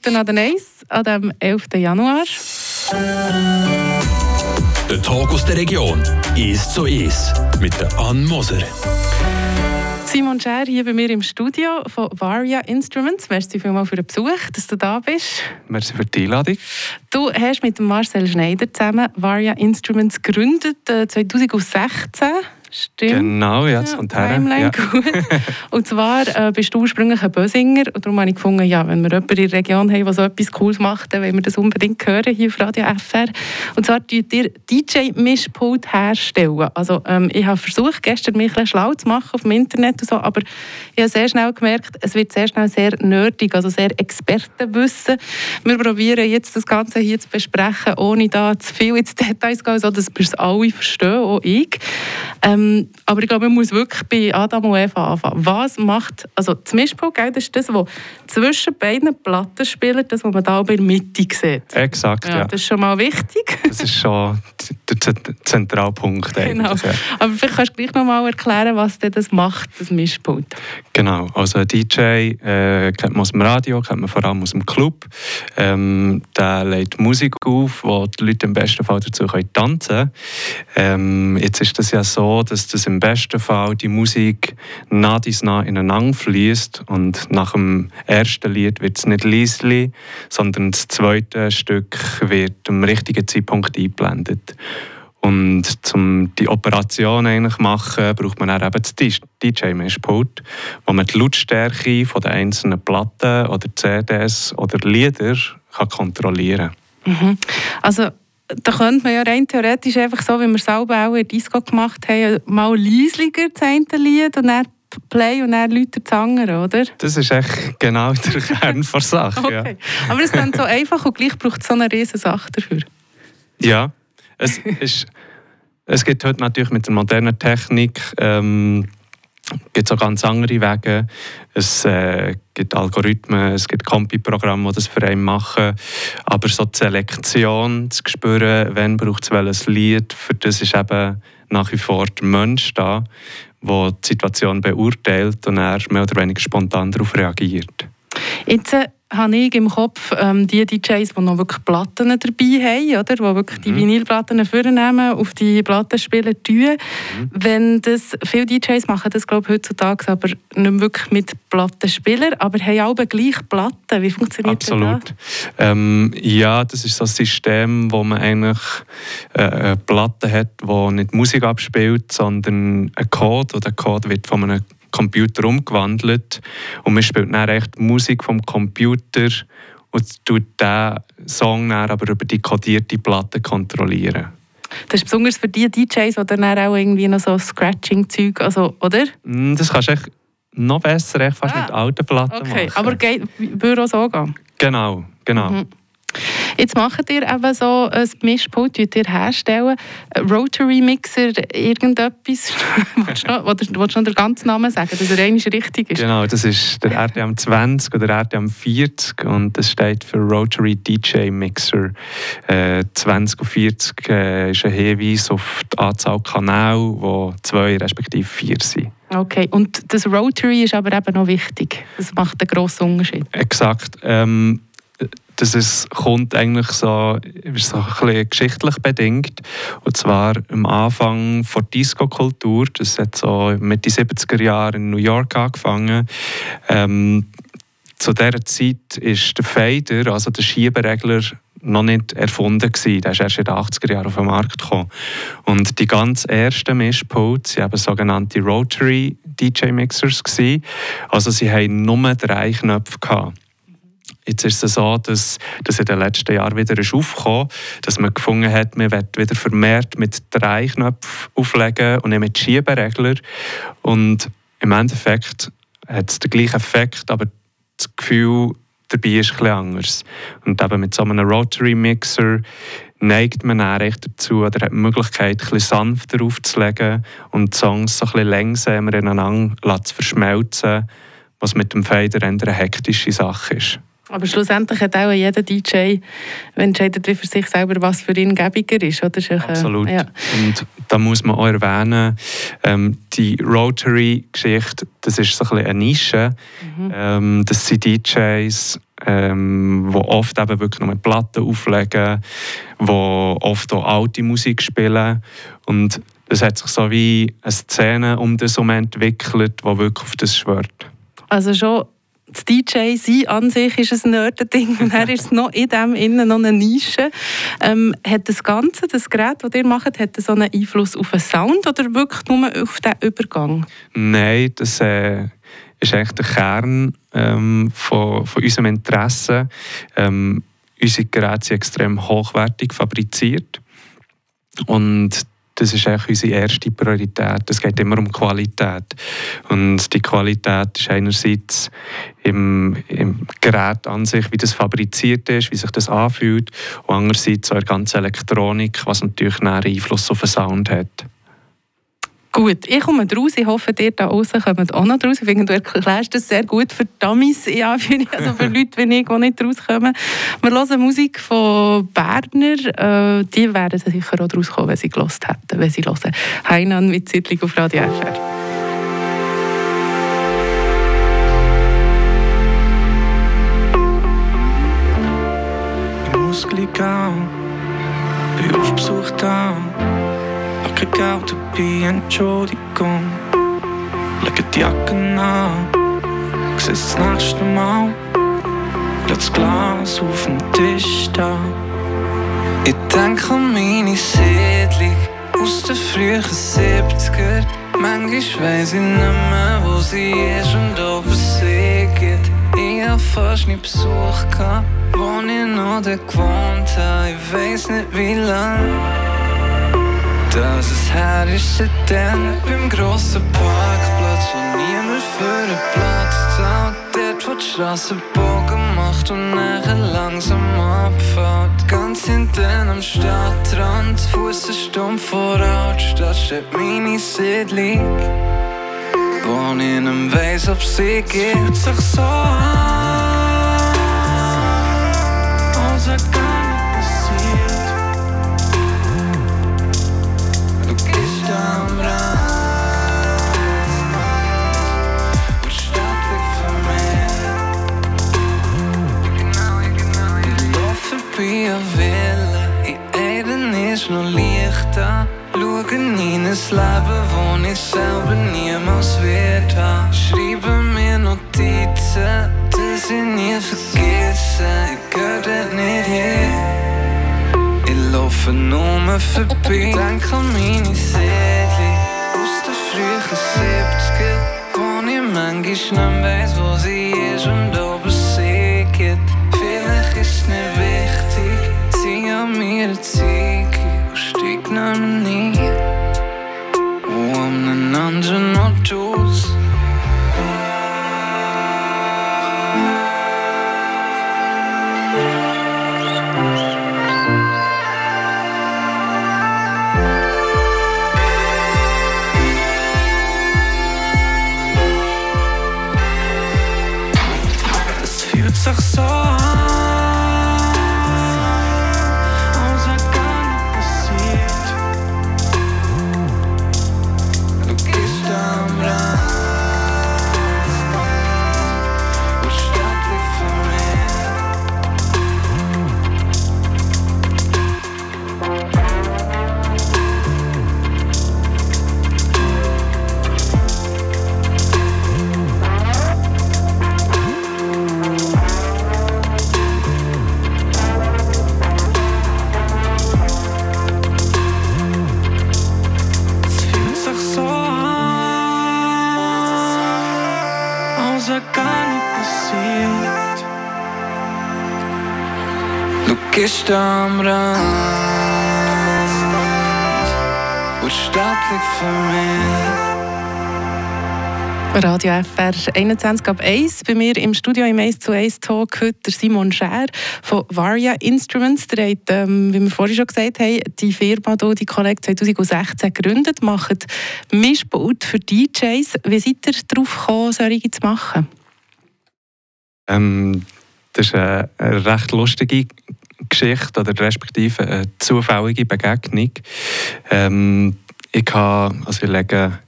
Minuten an den Eis an dem 11. Januar. Der Tag aus der Region ist so ist mit der Ann Moser. Simon Scher hier bei mir im Studio von Varia Instruments. Merci vielmals für den Besuch, dass du da bist. Merci für die Einladung. Du hast mit Marcel Schneider zusammen Varia Instruments gegründet, 2016. Stimmt. Genau, ja, das kommt her. Ja. und zwar äh, bist du ursprünglich ein Bösinger und darum habe ich gefunden, ja, wenn wir jemanden in der Region haben, der so etwas Cooles macht, dann wollen wir das unbedingt hören hier auf Radio FR. Und zwar tut ihr DJ-Mischpult herstellen. Also ähm, ich habe versucht, gestern mich ein schlau zu machen auf dem Internet und so, aber ich habe sehr schnell gemerkt, es wird sehr schnell sehr nerdig, also sehr Expertenwissen. Wir probieren jetzt das Ganze hier zu besprechen, ohne da zu viel ins Details zu gehen, sodass wir es alle verstehen, auch ich. Ähm, ähm, aber ich glaube, man muss wirklich bei Adam und Eva anfangen. Was macht, also das Mischpult, das ist das, was zwischen beiden Platten spielt, das, was man da in der Mitte sieht. Exakt, ja. ja. Das ist schon mal wichtig. Das ist schon der Zentralpunkt Genau. Ja. Aber vielleicht kannst du gleich noch mal erklären, was das macht, das Mischpult. Genau, also ein DJ äh, kennt man aus dem Radio, kennt man vor allem aus dem Club. Ähm, der legt Musik auf, wo die Leute im besten Fall dazu tanzen können. Ähm, jetzt ist das ja so, dass das im besten Fall die Musik nah dies nah ineinander fließt und nach dem ersten Lied wird es nicht leisli, sondern das zweite Stück wird am richtigen Zeitpunkt eingeblendet. Und um die Operation eigentlich machen, braucht man dann eben das DJ-Mischpult, wo man die Lautstärke von den einzelnen Platten oder CDs oder Lieder kann kontrollieren kann. Mhm. Also da könnte man ja rein theoretisch einfach so, wie wir selber auch in Disco gemacht haben, mal leislicher das eine Lied und dann Play und dann Leute das andere, oder? Das ist echt genau der Kern der Sache. okay. ja. Aber es ist dann so einfach und gleich braucht es so eine riesige Sache dafür. Ja, es, ist, es gibt heute natürlich mit der modernen Technik ähm, gibt auch ganz andere Wege. Es äh, gibt Algorithmen, es gibt Kompi-Programme, die das für einen machen. Aber so die Selektion, zu spüren, wann braucht es welches Lied, für das ist eben nach wie vor der Mensch da, der die Situation beurteilt und er mehr oder weniger spontan darauf reagiert. Jetzt äh, habe ich im Kopf ähm, die DJs, die noch wirklich Platten dabei haben, oder? die wirklich mhm. die Vinylplatten vornehmen, auf die Plattenspieler tun. Mhm. Wenn das, viele DJs machen das glaube ich, heutzutage aber nicht mehr wirklich mit Plattenspielern, aber haben alle gleich Platten. Wie funktioniert Absolut. das? Ähm, ja, das ist so ein System, wo man eigentlich äh, eine Platte hat, die nicht Musik abspielt, sondern ein Code. Und der Code wird von einem Computer umgewandelt und man spielt dann echt Musik vom Computer und tut diesen Song dann aber über die kodierte Platte kontrollieren. Das ist besonders für die DJs, die dann auch irgendwie noch so Scratching-Zeug, also, oder? Mm, das kannst du echt noch besser echt fast ah, mit alten Platten okay. machen. aber geht, würde auch so gehen? Genau, genau. Mhm. Jetzt macht ihr eben so ein Mischpult, das ihr herstellen. Rotary Mixer, irgendetwas. willst, du noch, willst du noch den ganzen Namen sagen, dass er eigentlich richtig ist? Genau, das ist der RTM 20 oder RTM 40 und das steht für Rotary DJ Mixer. Äh, 20 und 40 äh, ist ein Hinweis auf die Anzahl Kanäle, wo zwei respektive vier sind. Okay, und das Rotary ist aber eben noch wichtig. Das macht einen grossen Unterschied. Exakt. Ähm, dass es kommt eigentlich so, so ein bisschen geschichtlich bedingt. Und zwar am Anfang der Disco-Kultur, das hat so Mitte 70er Jahre in New York angefangen. Ähm, zu dieser Zeit ist der Fader, also der Schieberegler, noch nicht erfunden gewesen. Der ist erst in den 80er Jahren auf den Markt gekommen. Und die ganz ersten Mischpuls waren sogenannte Rotary DJ Mixers. Also sie haben nur drei Knöpfe gehabt. Jetzt ist es so, dass das in den letzten Jahren wieder ist aufgekommen dass man gefunden hat, man wird wieder vermehrt mit drei Knöpfen auflegen und nicht mit Schieberegler. Und im Endeffekt hat es den gleichen Effekt, aber das Gefühl dabei ist etwas anders. Und eben mit so einem Rotary-Mixer neigt man dann dazu oder hat die Möglichkeit, etwas sanfter aufzulegen und die Songs so bisschen langsamer ineinander zu verschmelzen, was mit dem Fader eine hektische Sache ist. Aber schlussendlich hat auch jeder DJ entscheidet wie für sich selber, was für ihn gäbiger ist. Oder? ist Absolut. Ja. Und da muss man auch erwähnen, ähm, die Rotary-Geschichte, das ist so ein bisschen eine Nische. Mhm. Ähm, das sind DJs, ähm, die oft eben wirklich nur Platten auflegen, die oft auch alte Musik spielen. Und es hat sich so wie eine Szene um das herum entwickelt, die wirklich auf das schwört. Also schon das DJ sein an sich ist ein Nerd-Ding und er ist noch in dem innen noch eine Nische. Ähm, hat das Ganze, das Gerät, das ihr macht, hat das so einen Einfluss auf den Sound oder wirklich nur auf den Übergang? Nein, das äh, ist eigentlich der Kern ähm, von, von unserem Interesse. Ähm, unsere Geräte sind extrem hochwertig fabriziert und das ist eigentlich unsere erste Priorität. Es geht immer um Qualität. Und die Qualität ist einerseits im, im Gerät an sich, wie das fabriziert ist, wie sich das anfühlt, und andererseits auch in der ganzen Elektronik, was natürlich einen Einfluss auf den Sound hat. Gut, ich komme raus. Ich hoffe, ihr da draußen kommt auch noch raus. Ich finde, du erklärst das sehr gut für Dummies, ja, für, also für Leute wie ich, die nicht rauskommen. Wir hören Musik von Berner. Äh, die werden sicher auch rauskommen, wenn sie gelost hätten, wenn sie hören. Heinan mit Siedlung auf Radio FR. Down, bin auf Besuch da krieg dabei Entschuldigung. Lege die Jacke an, sieh das nächste Mal. das Glas auf dem Tisch da. Ich denke an meine Siedlung aus den frühen 70er. Manchmal weiss ich nicht mehr, wo sie ist und ob es sie gibt. Ich hab fast nie Besuch gehabt, wo ich noch gewohnt habe. Ich weiss nicht wie lange. Dass es her ist seitdem beim grossen Parkplatz, wo niemand für einen Platz zahlt. Dort, wo die Straße Bogen macht und nachher langsam abfährt. Ganz hinten am Stadtrand, Fuß stumpf vor Altstadt, steht meine Siedlung. Wo nicht weiss, ob sie geht. Fühlt sich so an, noch Licht an. Schauen in ein Leben, wo ich selber niemals wird haben. Schreiben mir Notizen, dass ich nie vergessen. Ich gehöre dort nicht hin. Ich laufe nur vorbei. Denk an meine Seele aus den frühen 70er, wo ich manchmal nicht weiss, wo gehst am Rand und stattlich für mich. Radio FR 21 ab 1. Bei mir im Studio im 1 zu 1 Talk heute Simon Scher von Varia Instruments. Der hat, ähm, wie wir vorhin schon gesagt haben, die Firma hier, die Collect 2016 gegründet, macht Mischpult für DJs. Wie seid ihr darauf gekommen, solche zu machen? Ähm, Das ist eine, eine recht lustige Geschichte oder respektive eine zufällige Begegnung. Ähm, ich, habe, also ich lege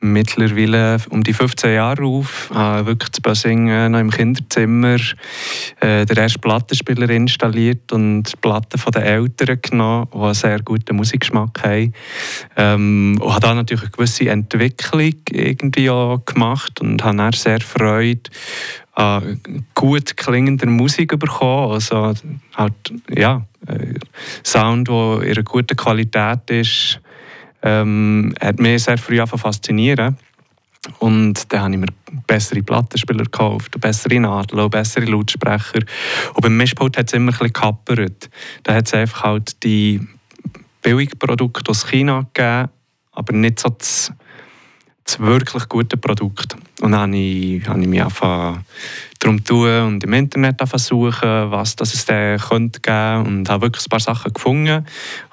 mittlerweile um die 15 Jahre auf, habe wirklich das Bösing äh, noch im Kinderzimmer äh, der erste Plattenspieler installiert und Platten von den Eltern genommen, die einen sehr guten Musikgeschmack haben. Ähm, und habe da natürlich eine gewisse Entwicklung irgendwie auch gemacht und habe dann sehr Freude an gut klingender Musik bekommen. Also halt, ja, äh, Sound, der in einer guten Qualität ist, ähm, hat mich sehr früh faszinieren. Und dann habe ich mir bessere Plattenspieler gekauft, bessere Nadeln, bessere Lautsprecher. Und beim Mischpult hat es immer ein bisschen gehappert. Da hat es einfach halt die billigen Produkte aus China gegeben, aber nicht so das, das wirklich gute Produkt. Und dann habe ich, habe ich mich einfach darum tun und im Internet suchen, was das es da könnte geben und habe wirklich ein paar Sachen gefunden.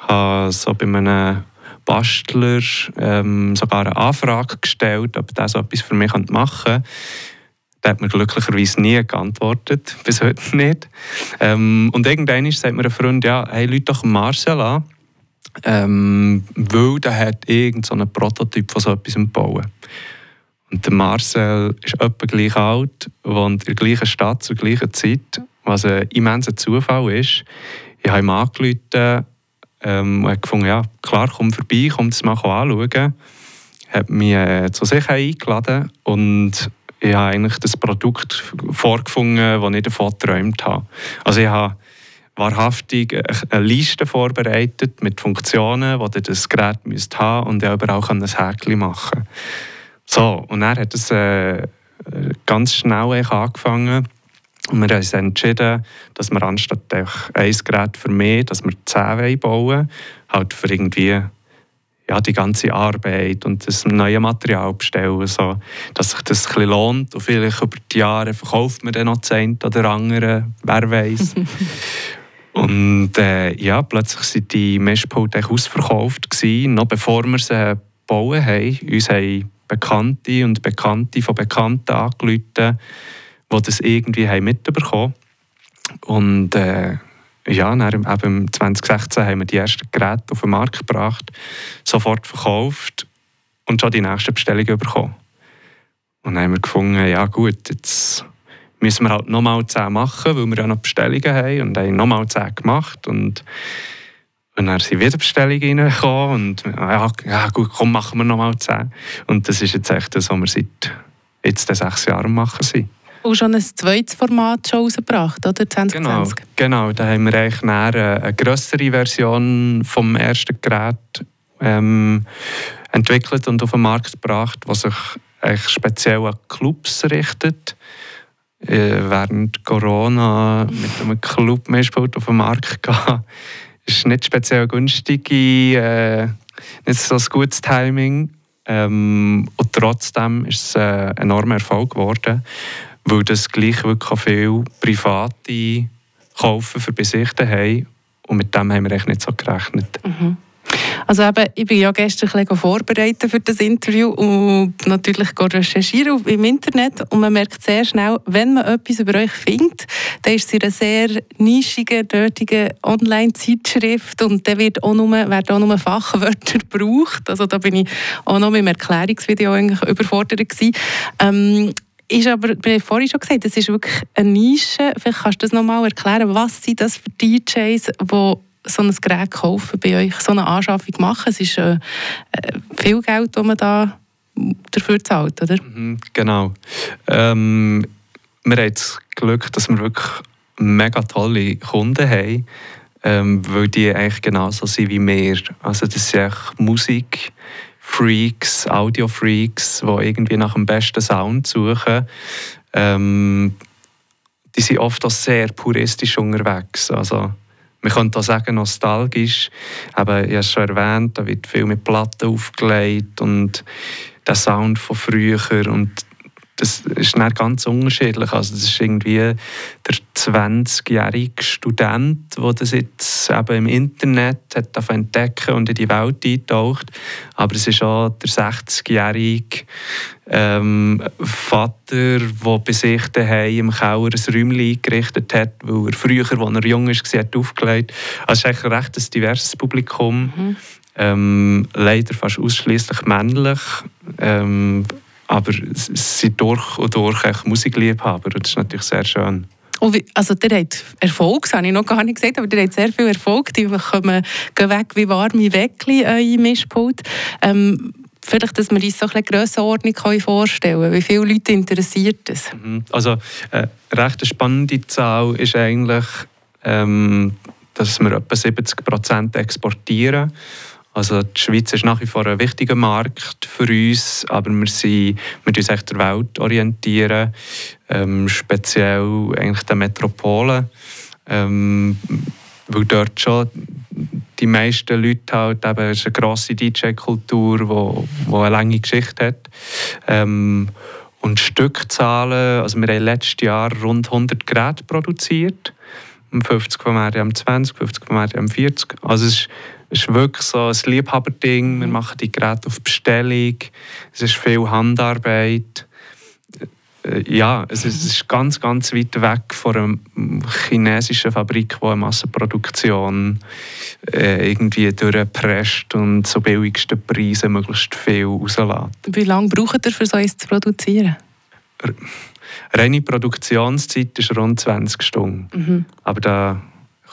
Ich habe so bei einem Bastler ähm, sogar eine Anfrage gestellt, ob der so etwas für mich machen könnte. Der hat mir glücklicherweise nie geantwortet, bis heute nicht. Ähm, und irgendwann sagt mir ein Freund, ja, hey, Leute doch Marcel an, ähm, weil der hat irgendeinen Prototyp von so etwas bauen. Und der Marcel ist etwa gleich alt, wohnt in der gleichen Stadt zur gleichen Zeit, was ein immenser Zufall ist. Ich habe ihm angerufen, ähm, und hat gefunden, ja, klar, komm vorbei, komm das mal anschauen. Hat mich äh, zu sich eingeladen und ich habe eigentlich das Produkt vorgefunden, das ich davon geträumt habe. Also ich habe wahrhaftig eine Liste vorbereitet mit Funktionen, die das Gerät haben müsste und aber auch ein Häkchen machen So, und er hat es äh, ganz schnell angefangen. Und wir haben uns entschieden, dass wir anstatt ein Gerät für mehr, dass wir zehn bauen. Halt für irgendwie ja, die ganze Arbeit und das neue Material bestellen, so, dass sich das ein lohnt. Und vielleicht über die Jahre verkauft man dann noch eine oder andere, wer weiß. und äh, ja, plötzlich sind die Mischpulte ausverkauft gewesen, noch bevor wir sie bauen haben. Uns haben Bekannte und Bekannte von Bekannten angerufen, die das irgendwie haben mitbekommen Und äh, ja, dann, eben 2016 haben wir die ersten Geräte auf den Markt gebracht, sofort verkauft und schon die nächste Bestellung bekommen. Und dann haben wir gefunden, ja gut, jetzt müssen wir halt nochmal 10 machen, weil wir ja noch Bestellungen haben und haben nochmal 10 gemacht und, und dann sind wieder Bestellungen reingekommen und ja, ja gut, komm, machen wir nochmal 10. Und das ist jetzt echt das, was wir seit jetzt sechs Jahren machen sind auch schon ein zweites Format schon rausgebracht, oder? 2020. Genau, genau. Da haben wir eigentlich eine, eine größere Version vom ersten Gerät ähm, entwickelt und auf den Markt gebracht, was sich eigentlich speziell an Clubs richtet. Äh, während Corona mit einem Club Mischpult auf den Markt gehen, ist nicht speziell günstig, äh, nicht so ein gutes Timing. Ähm, und trotzdem ist es ein enormer Erfolg geworden weil das gleich wirklich viele private Kaufen für Besichten haben und mit dem haben wir echt nicht so gerechnet. Mhm. Also eben, ich bin ja gestern ein vorbereitet für das Interview und natürlich recherchieren im Internet und man merkt sehr schnell, wenn man etwas über euch findet, dann ist es in einer sehr nischigen, dortigen Online-Zeitschrift und dann werden auch nur Fachwörter gebraucht. Also da bin ich auch noch mit dem Erklärungsvideo eigentlich überfordert gewesen. Ähm, ist aber, wie vorhin schon gesagt, das ist wirklich eine Nische. Vielleicht kannst du das nochmal erklären. Was sind das für DJs, die so ein Gerät kaufen bei euch, so eine Anschaffung machen? Es ist äh, äh viel Geld, das man da dafür zahlt, oder? Mhm, genau. Ähm, wir haben das Glück, dass wir wirklich mega tolle Kunden haben, ähm, weil die eigentlich genauso sind wie wir. Also das ist Musik, Freaks, Audio-Freaks, die irgendwie nach dem besten Sound suchen. Ähm, die sind oft auch sehr puristisch unterwegs. Also, man könnte auch sagen, nostalgisch. Aber ich habe es schon erwähnt, da wird viel mit Platten aufgelegt und der Sound von früher. Und das ist nicht ganz unterschiedlich. Also das ist irgendwie der 20-jährige Student, der das jetzt eben im Internet hat entdecken und in die Welt eintaucht. Aber es ist auch der 60-jährige ähm, Vater, der bei sich daheim im Keller ein Räumchen eingerichtet hat, weil er früher, als er jung war, hat aufgelegt. Also es ist eigentlich ein recht diverses Publikum. Mhm. Ähm, leider fast ausschließlich männlich. Ähm, aber sie sind durch und durch Musikliebhaber und das ist natürlich sehr schön. Und wie, also der hat Erfolg, das habe ich noch gar nicht gesagt, aber der hat sehr viel Erfolg. Die kommen gehen weg wie warme Weckli äh, im Mischpult. Ähm, vielleicht, dass wir uns so eine Grössenordnung vorstellen können. Wie viele Leute interessiert das? Mhm. Also äh, eine recht spannende Zahl ist eigentlich, ähm, dass wir etwa 70 Prozent exportieren. Also die Schweiz ist nach wie vor ein wichtiger Markt für uns, aber wir, sind, wir uns der Welt orientieren, ähm, speziell eigentlich der Metropolen, ähm, weil dort schon die meisten Leute halt eben, es ist eine grosse DJ-Kultur, wo, wo eine lange Geschichte hat. Ähm, und Stückzahlen, also wir haben letztes Jahr rund 100 Geräte produziert, 50 vom RDM20, 50 vom RDM40. Also es ist es ist wirklich so ein Liebhaberding. Wir machen die Geräte auf Bestellung. Es ist viel Handarbeit. Äh, ja, es ist ganz, ganz weit weg von einer chinesischen Fabrik, die eine Massenproduktion äh, irgendwie durchpresst und zu billigsten Preisen möglichst viel rauslässt. Wie lange braucht ihr, für so etwas zu produzieren? Reine Produktionszeit ist rund 20 Stunden. Mhm. Aber da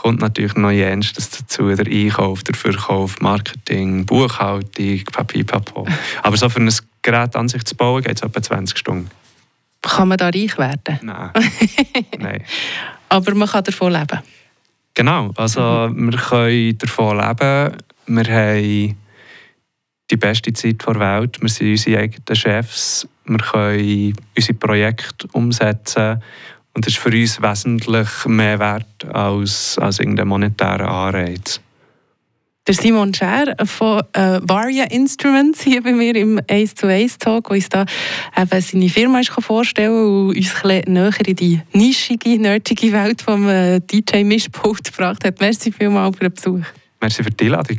kommt natürlich noch jenstes dazu, der Einkauf, der Verkauf, Marketing, Buchhaltung, Papipapo. Aber so für ein Gerät an sich zu bauen, geht es etwa 20 Stunden. Kann man da reich werden? Nein. Nein. Aber man kann davon leben? Genau, also mhm. wir können davon leben. Wir haben die beste Zeit der Welt. Wir sind unsere eigenen Chefs. Wir können unsere Projekte umsetzen und das ist für uns wesentlich mehr wert als, als irgendein monetärer Anreiz. Der Simon Scher von äh, Varia Instruments hier bei mir im Ace to Ace Talk, der uns da eben seine Firma ist vorstellen und uns ein näher in die nischige, nerdige Welt vom äh, DJ Mischpult gebracht hat. Merci vielmals für den Besuch. Merci für die Einladung.